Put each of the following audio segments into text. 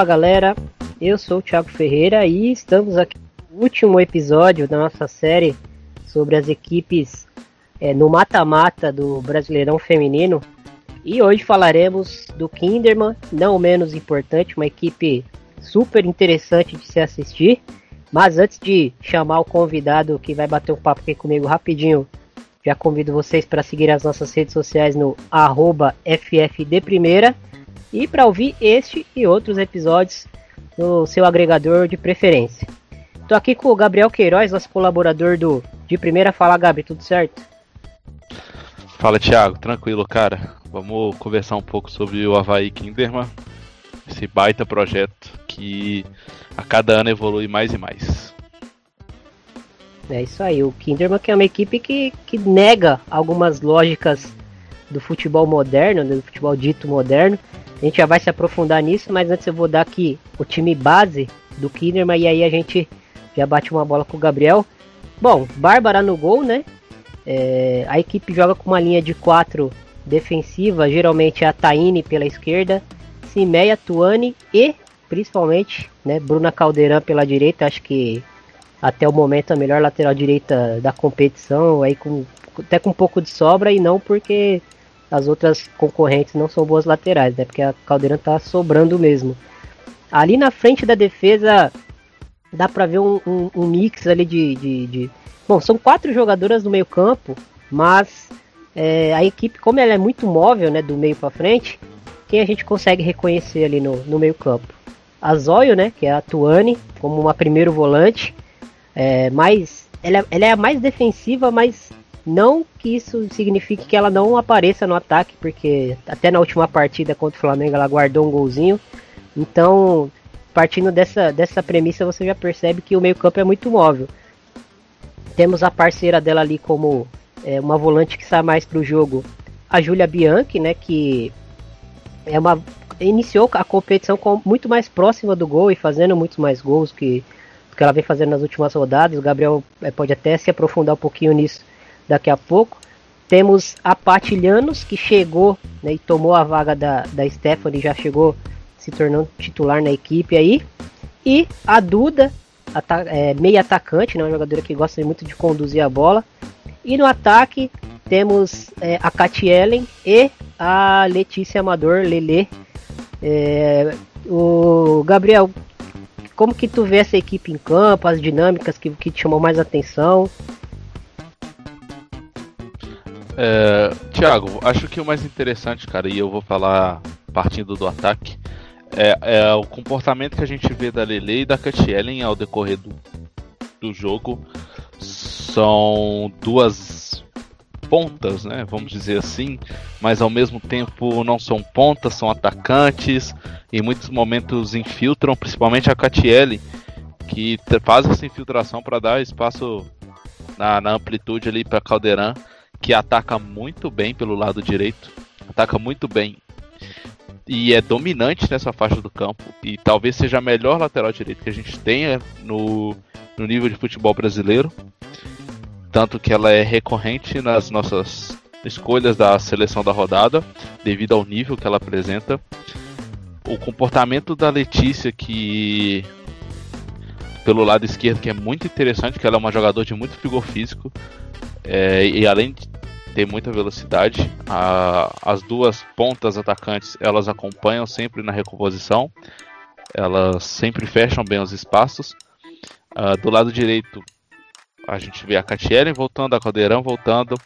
Fala galera, eu sou o Thiago Ferreira e estamos aqui no último episódio da nossa série sobre as equipes é, no mata-mata do Brasileirão Feminino. E hoje falaremos do Kinderman, não menos importante, uma equipe super interessante de se assistir. Mas antes de chamar o convidado que vai bater um papo aqui comigo rapidinho, já convido vocês para seguir as nossas redes sociais no arroba FFDprimeira e para ouvir este e outros episódios no seu agregador de preferência. Estou aqui com o Gabriel Queiroz, nosso colaborador do De Primeira. Fala, Gabi, tudo certo? Fala, Thiago, tranquilo, cara. Vamos conversar um pouco sobre o Havaí Kinderman, esse baita projeto que a cada ano evolui mais e mais. É isso aí, o Kinderman que é uma equipe que, que nega algumas lógicas do futebol moderno, né, do futebol dito moderno. A gente já vai se aprofundar nisso, mas antes eu vou dar aqui o time base do Kinderman e aí a gente já bate uma bola com o Gabriel. Bom, Bárbara no gol, né? É, a equipe joga com uma linha de quatro defensiva, geralmente a Taine pela esquerda, Simeia, Tuane e principalmente né, Bruna Caldeirão pela direita. Acho que até o momento a melhor lateral direita da competição, aí com, até com um pouco de sobra e não porque as outras concorrentes não são boas laterais, né? Porque a Caldeirão tá sobrando mesmo. Ali na frente da defesa dá pra ver um, um, um mix ali de, de, de, Bom, são quatro jogadoras no meio campo, mas é, a equipe, como ela é muito móvel, né, do meio para frente, quem a gente consegue reconhecer ali no, no meio campo? A Zóio, né, que é a Tuane, como uma primeiro volante, é, mas ela, ela é a mais defensiva, mas não que isso signifique que ela não apareça no ataque, porque até na última partida contra o Flamengo ela guardou um golzinho. Então, partindo dessa, dessa premissa, você já percebe que o meio-campo é muito móvel. Temos a parceira dela ali como é, uma volante que sai mais para o jogo, a Julia Bianchi, né, que é uma iniciou a competição com, muito mais próxima do gol e fazendo muitos mais gols que que ela vem fazendo nas últimas rodadas. O Gabriel é, pode até se aprofundar um pouquinho nisso daqui a pouco. Temos a Patilhanos, que chegou né, e tomou a vaga da, da Stephanie, já chegou se tornando titular na equipe aí. E a Duda, ata é, meia atacante, né, uma jogadora que gosta muito de conduzir a bola. E no ataque temos é, a Ellen e a Letícia Amador, Lele. É, o Gabriel, como que tu vê essa equipe em campo, as dinâmicas que, que te chamou mais atenção? É, Tiago, acho que o mais interessante, cara, e eu vou falar partindo do ataque, é, é o comportamento que a gente vê da Lele e da Cat ao decorrer do, do jogo. São duas pontas, né? Vamos dizer assim, mas ao mesmo tempo não são pontas, são atacantes. Em muitos momentos infiltram, principalmente a Catiele, que faz essa infiltração para dar espaço na, na amplitude ali para Caldeirão, que ataca muito bem pelo lado direito, ataca muito bem e é dominante nessa faixa do campo e talvez seja a melhor lateral direito que a gente tenha no, no nível de futebol brasileiro tanto que ela é recorrente nas nossas escolhas da seleção da rodada, devido ao nível que ela apresenta. O comportamento da Letícia, que pelo lado esquerdo, que é muito interessante, que ela é uma jogadora de muito vigor físico, é, e além de ter muita velocidade, a, as duas pontas atacantes elas acompanham sempre na recomposição, elas sempre fecham bem os espaços. Uh, do lado direito, a gente vê a Catielen voltando, a Caldeirão voltando.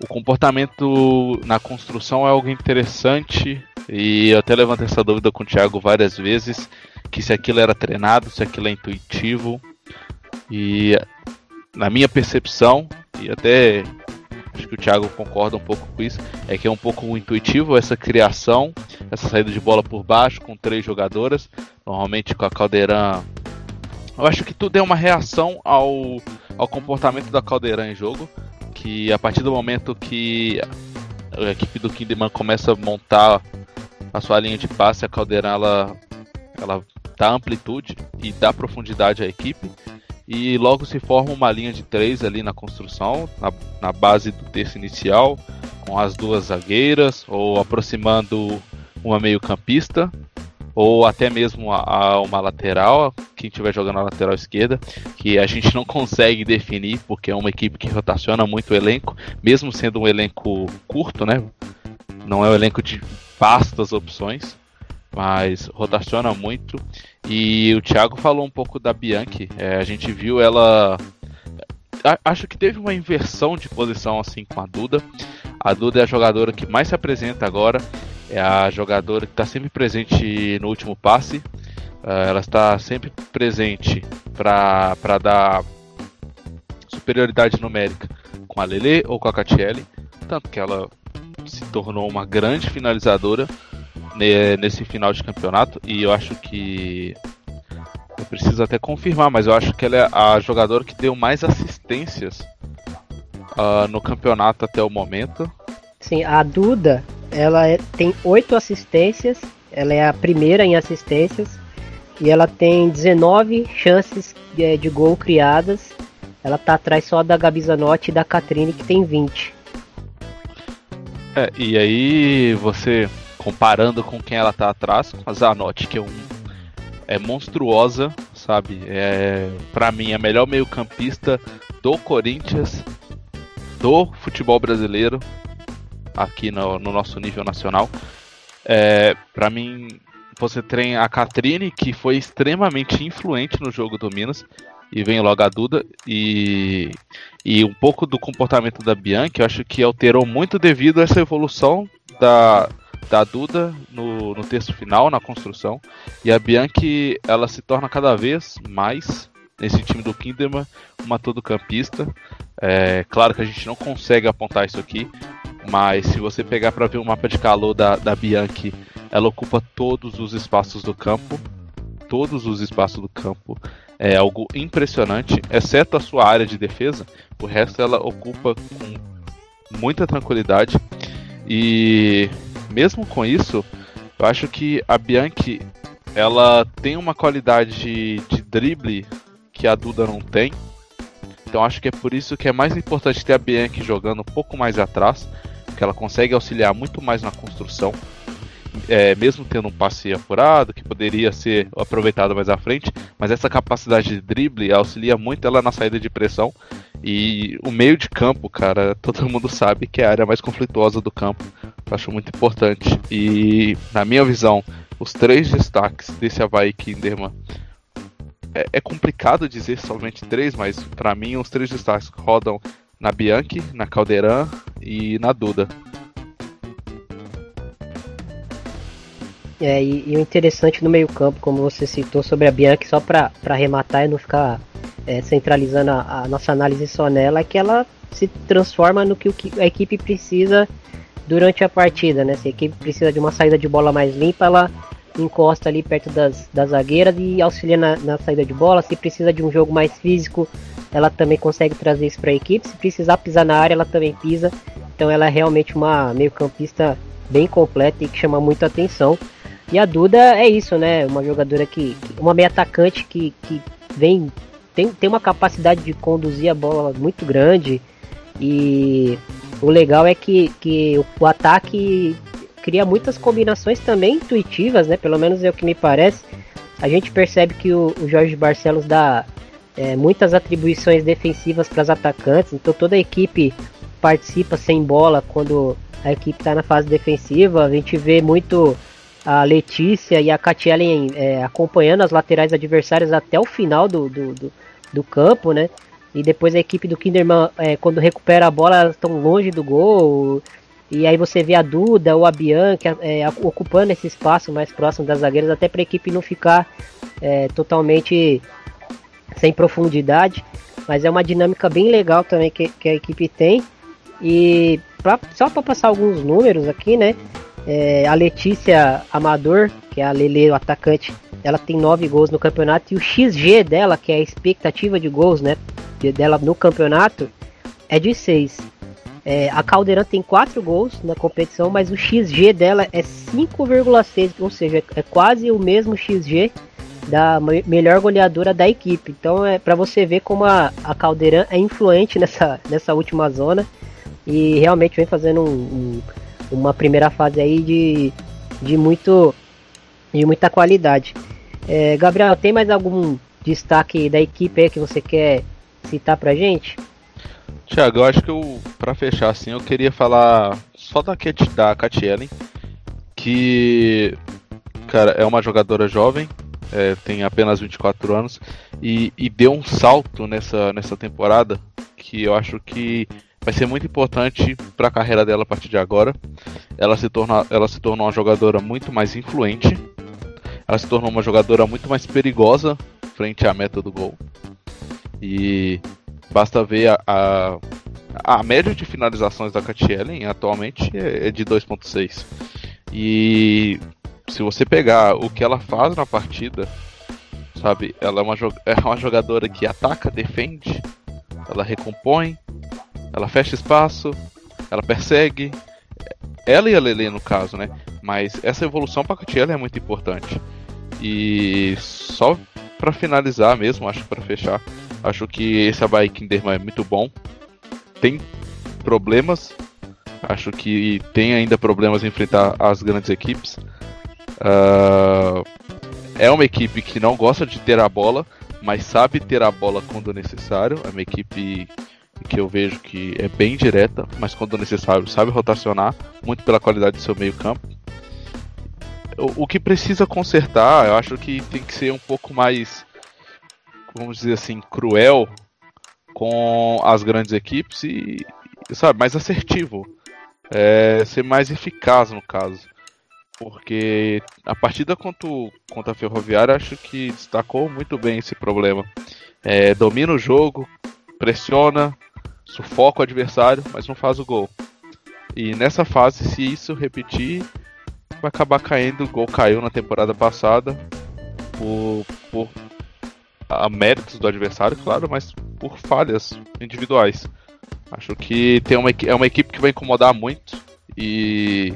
O comportamento na construção é algo interessante e eu até levantei essa dúvida com o Thiago várias vezes, que se aquilo era treinado, se aquilo é intuitivo. E na minha percepção, até acho que o Thiago concorda um pouco com isso, é que é um pouco intuitivo essa criação, essa saída de bola por baixo com três jogadoras, normalmente com a Caldeirão. Eu acho que tudo é uma reação ao ao comportamento da Caldeirão em jogo, que a partir do momento que a equipe do Kinderman começa a montar a sua linha de passe, a Caldeirão ela, ela dá amplitude e dá profundidade à equipe. E logo se forma uma linha de três ali na construção, na, na base do terço inicial, com as duas zagueiras, ou aproximando uma meio-campista. ou até mesmo a, a uma lateral, quem estiver jogando na lateral esquerda, que a gente não consegue definir, porque é uma equipe que rotaciona muito o elenco, mesmo sendo um elenco curto, né? Não é um elenco de vastas opções, mas rotaciona muito. E o Thiago falou um pouco da Bianchi, é, a gente viu ela. acho que teve uma inversão de posição assim com a Duda. A Duda é a jogadora que mais se apresenta agora é a jogadora que está sempre presente no último passe. Uh, ela está sempre presente para dar superioridade numérica com a Lele ou com a Catiele, tanto que ela se tornou uma grande finalizadora nesse final de campeonato e eu acho que eu preciso até confirmar, mas eu acho que ela é a jogadora que deu mais assistências uh, no campeonato até o momento. Sim, a Duda ela é, tem oito assistências, ela é a primeira em assistências e ela tem 19 chances de, de gol criadas. Ela tá atrás só da Gabi Zanotti e da Catrine que tem 20. É, e aí você comparando com quem ela tá atrás, com a Zanotti, que é um é monstruosa, sabe? É para mim a melhor meio-campista do Corinthians, do futebol brasileiro aqui no, no nosso nível nacional. É, para mim, você tem a Catrine, que foi extremamente influente no jogo do Minas, e vem logo a Duda, e, e um pouco do comportamento da Bianchi, eu acho que alterou muito devido a essa evolução da, da Duda no, no texto final, na construção, e a Bianchi ela se torna cada vez mais nesse time do Kinderman uma todo-campista. É, claro que a gente não consegue apontar isso aqui, mas se você pegar para ver o mapa de calor da, da Bianchi, ela ocupa todos os espaços do campo. Todos os espaços do campo. É algo impressionante, exceto a sua área de defesa. O resto ela ocupa com muita tranquilidade. E mesmo com isso, eu acho que a Bianchi ela tem uma qualidade de drible que a Duda não tem. Então acho que é por isso que é mais importante ter a Bianchi jogando um pouco mais atrás, que ela consegue auxiliar muito mais na construção, é, mesmo tendo um passe apurado, que poderia ser aproveitado mais à frente, mas essa capacidade de drible auxilia muito ela na saída de pressão. E o meio de campo, cara, todo mundo sabe que é a área mais conflituosa do campo. Acho muito importante. E, na minha visão, os três destaques desse Havaí Kinderman é, é, complicado dizer somente três, mas para mim os três destaques rodam na Bianchi, na Caldeirão e na Duda. É, e, e, o interessante no meio-campo, como você citou sobre a Bianchi, só para arrematar e não ficar é, centralizando a, a, nossa análise só nela, é que ela se transforma no que, o que a equipe precisa durante a partida, né? Se a equipe precisa de uma saída de bola mais limpa, ela encosta ali perto das, das zagueiras e auxilia na, na saída de bola. Se precisa de um jogo mais físico, ela também consegue trazer isso para a equipe. Se precisar pisar na área, ela também pisa. Então ela é realmente uma meio-campista bem completa e que chama muita atenção. E a Duda é isso, né? Uma jogadora que. Uma meia atacante que, que vem. Tem, tem uma capacidade de conduzir a bola muito grande. E o legal é que, que o, ataque cria muitas combinações também intuitivas, né? Pelo menos é o que me parece. A gente percebe que o, o Jorge Barcelos dá é, muitas atribuições defensivas para os atacantes, então toda a equipe participa sem bola quando a equipe está na fase defensiva. A gente vê muito a Letícia e a Catielen é, acompanhando as laterais adversárias até o final do, do, do, do campo, né? E depois a equipe do Kinderman, é, quando recupera a bola, elas estão longe do gol. E aí você vê a Duda ou a Bianca é, ocupando esse espaço mais próximo das zagueiras, até para a equipe não ficar é, totalmente sem profundidade, mas é uma dinâmica bem legal também que, que a equipe tem. E pra, só para passar alguns números aqui, né? É, a Letícia Amador, que é a Lele, o atacante, ela tem 9 gols no campeonato e o XG dela, que é a expectativa de gols, né, dela no campeonato, é de 6. É, a Caldeirão tem 4 gols na competição, mas o XG dela é 5,6, ou seja, é quase o mesmo XG da melhor goleadora da equipe. Então é para você ver como a, a Caldeirão é influente nessa, nessa última zona e realmente vem fazendo um, um, uma primeira fase aí de, de muito e muita qualidade. É, Gabriel, tem mais algum destaque da equipe que você quer citar pra gente? Tiago, eu acho que eu, pra fechar assim, eu queria falar só da, Cat, da Cat Ellen, que, cara, é uma jogadora jovem, é, tem apenas 24 anos, e, e deu um salto nessa, nessa temporada que eu acho que vai ser muito importante para a carreira dela a partir de agora. Ela se, torna, ela se tornou uma jogadora muito mais influente, ela se tornou uma jogadora muito mais perigosa frente à meta do gol. E basta ver a, a, a média de finalizações da Ellen atualmente é, é de 2.6. E se você pegar o que ela faz na partida, sabe, ela é uma, é uma jogadora que ataca, defende, ela recompõe, ela fecha espaço, ela persegue. Ela e a Lele no caso, né? Mas essa evolução para Ellen é muito importante. E só para finalizar mesmo, acho para fechar, acho que esse Havaí Kinderman é muito bom. Tem problemas, acho que tem ainda problemas em enfrentar as grandes equipes. Uh, é uma equipe que não gosta de ter a bola, mas sabe ter a bola quando necessário. É uma equipe que eu vejo que é bem direta, mas quando necessário sabe rotacionar, muito pela qualidade do seu meio campo o, o que precisa consertar, eu acho que tem que ser um pouco mais, vamos dizer assim, cruel com as grandes equipes e, sabe, mais assertivo. É, ser mais eficaz no caso. Porque a partida contra, contra a Ferroviária acho que destacou muito bem esse problema. É, domina o jogo, pressiona, sufoca o adversário, mas não faz o gol. E nessa fase, se isso repetir, vai acabar caindo, igual caiu na temporada passada, por, por a méritos do adversário, claro, mas por falhas individuais. Acho que tem uma, é uma equipe que vai incomodar muito e,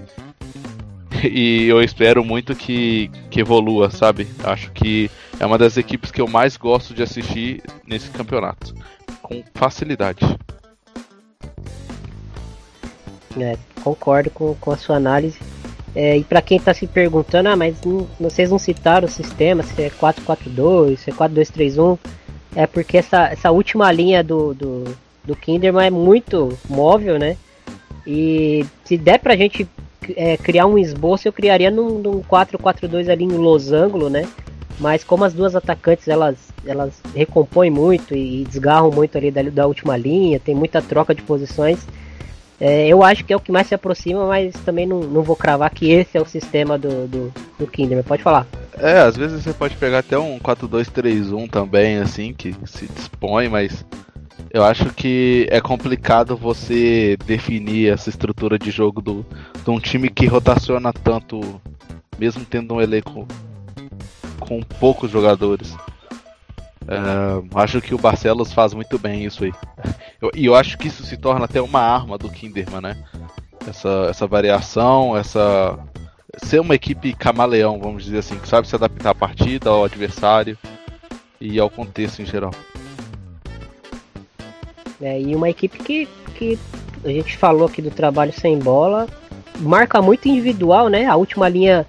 e eu espero muito que, que evolua, sabe? Acho que é uma das equipes que eu mais gosto de assistir nesse campeonato, com facilidade. É, concordo com, com a sua análise. É, e para quem está se perguntando, ah, mas não, vocês não citaram o sistema, se é 442, se é 4231, é porque essa, essa última linha do, do, do Kinderman é muito móvel, né? E se der pra gente é, criar um esboço, eu criaria num, num 442 ali em losango, né? Mas como as duas atacantes elas, elas recompõem muito e, e desgarram muito ali da, da última linha, tem muita troca de posições, é, eu acho que é o que mais se aproxima, mas também não, não vou cravar que esse é o sistema do, do, do Kinderman. Pode falar. É, às vezes você pode pegar até um 4-2-3-1 também, assim, que se dispõe, mas eu acho que é complicado você definir essa estrutura de jogo do, de um time que rotaciona tanto, mesmo tendo um elenco com poucos jogadores. Uh, acho que o Barcelos faz muito bem isso aí. E eu, eu, acho que isso se torna até uma arma do Kinderman, né? Essa, essa variação, essa. Ser uma equipe camaleão, vamos dizer assim, que sabe se adaptar à partida, ao adversário e ao contexto em geral. É, e uma equipe que, que a gente falou aqui do trabalho sem bola, marca muito individual, né? A última linha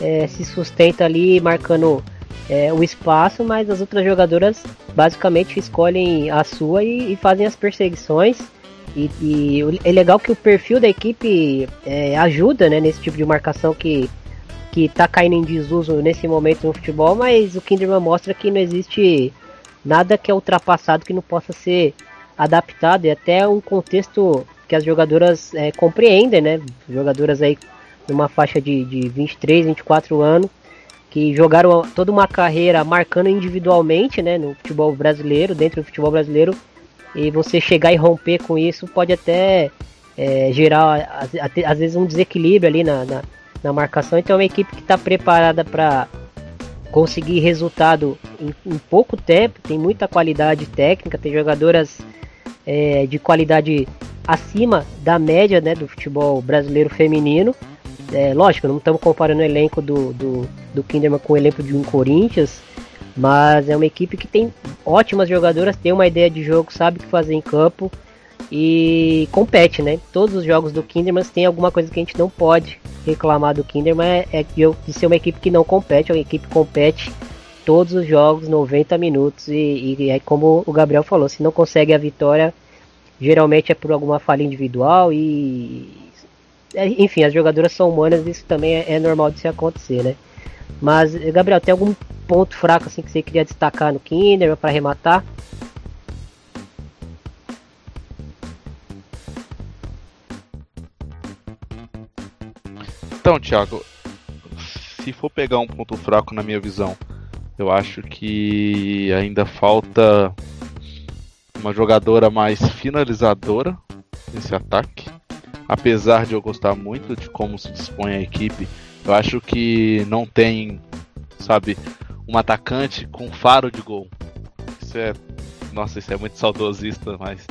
é, se sustenta ali marcando é, o espaço, mas as outras jogadoras basicamente escolhem a sua e, e fazem as perseguições. E, e, é legal que o perfil da equipe é, ajuda né, nesse tipo de marcação que, que tá caindo em desuso nesse momento no futebol, mas o Kinderman mostra que não existe nada que é ultrapassado que não possa ser adaptado e até um contexto que as jogadoras é, compreendem, né? Jogadoras aí numa faixa de, de 23, 24 anos que jogaram toda uma carreira marcando individualmente, né, no futebol brasileiro, dentro do futebol brasileiro, e você chegar e romper com isso pode até é, gerar, às vezes, um desequilíbrio ali na, na, na marcação. Então, é uma equipe que está preparada para conseguir resultado em, em, pouco tempo, tem muita qualidade técnica, tem jogadoras é, de qualidade acima da média né, do futebol brasileiro feminino. É, lógico, não estamos comparando o elenco do, do, do Kinderman com o elenco de um Corinthians, mas é uma equipe que tem ótimas jogadoras, tem uma ideia de jogo, sabe o que fazer em campo e compete, né? Todos os jogos do Kinderman tem alguma coisa que a gente não pode reclamar do Kinderman é, é de ser uma equipe que não compete, uma equipe que compete todos os jogos 90 minutos e, e é como o Gabriel falou, se não consegue a vitória, geralmente é por alguma falha individual e é, enfim, as jogadoras são humanas, isso também é, é normal de se acontecer, né? Mas Gabriel, tem algum ponto fraco assim que você queria destacar no Kinderman para arrematar? Então, Thiago, se for pegar um ponto fraco na minha visão, eu acho que ainda falta uma jogadora mais finalizadora nesse ataque. Apesar de eu gostar muito de como se dispõe a equipe, eu acho que não tem, sabe, um atacante com faro de gol. Isso é, nossa, isso é muito saudosista, mas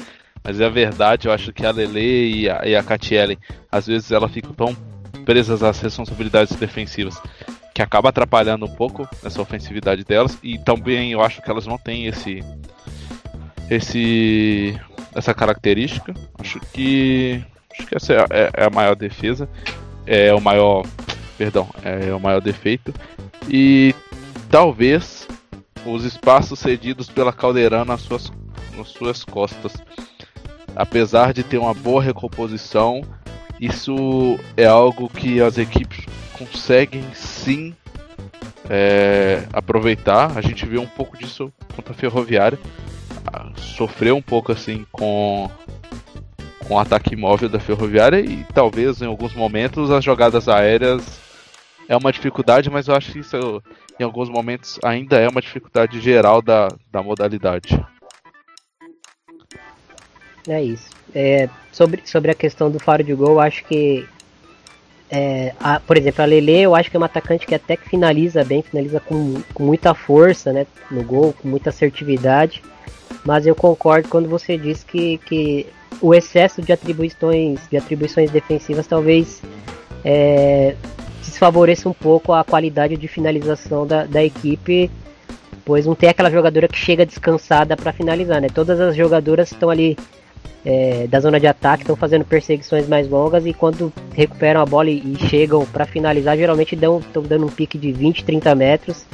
mas é a verdade. Eu acho que a Lele e a, e a Catiele, às vezes ela fica tão presas às responsabilidades defensivas, que acaba atrapalhando um pouco essa ofensividade delas. E também eu acho que elas não têm esse esse essa característica. Acho que acho que essa é, é, é a maior defesa, é o maior, perdão, é o maior defeito. E talvez os espaços cedidos pela Caldeirão nas suas, nas suas costas. Apesar de ter uma boa recomposição, isso é algo que as equipes conseguem sim é, aproveitar. A gente viu um pouco disso contra a Ferroviária. Ah, sofreu um pouco assim com, com o ataque móvel da Ferroviária e talvez em alguns momentos as jogadas aéreas é uma dificuldade, mas eu acho que isso em alguns momentos ainda é uma dificuldade geral da, da modalidade. É isso. É, sobre, sobre a questão do faro de gol, acho que. É, a, por exemplo, a Lele, eu acho que é uma atacante que até que finaliza bem, finaliza com, com muita força né, no gol, com muita assertividade. Mas eu concordo quando você diz que, que o excesso de atribuições, de atribuições defensivas talvez é, desfavoreça um pouco a qualidade de finalização da, da equipe, pois não tem aquela jogadora que chega descansada para finalizar, né? Todas as jogadoras estão ali é, da zona de ataque estão fazendo perseguições mais longas e quando recuperam a bola e, e chegam para finalizar, geralmente estão dando um pique de 20, 30 metros.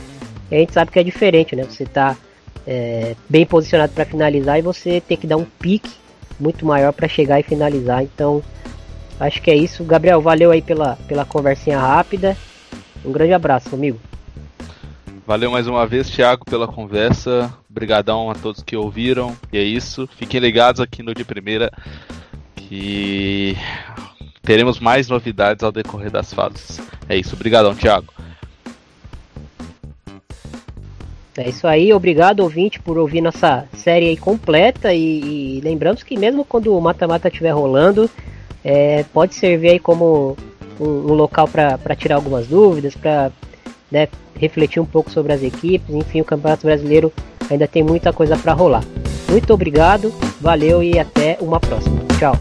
E a gente sabe que é diferente, né? Você está é, bem posicionado para finalizar e você tem que dar um pique muito maior para chegar e finalizar. Então, acho que é isso. Gabriel, valeu aí pela, pela conversinha rápida. Um grande abraço, amigo. Valeu mais uma vez, Thiago, pela conversa. Obrigadão a todos que ouviram. E é isso. Fiquem ligados aqui no de primeira que teremos mais novidades ao decorrer das fases. É isso. Obrigadão, Thiago. É isso aí, obrigado ouvinte por ouvir nossa série aí completa e, e lembramos que mesmo quando o mata-mata estiver rolando, é, pode servir aí como um, um local para tirar algumas dúvidas, para né, refletir um pouco sobre as equipes, enfim, o Campeonato Brasileiro ainda tem muita coisa para rolar. Muito obrigado, valeu e até uma próxima. Tchau.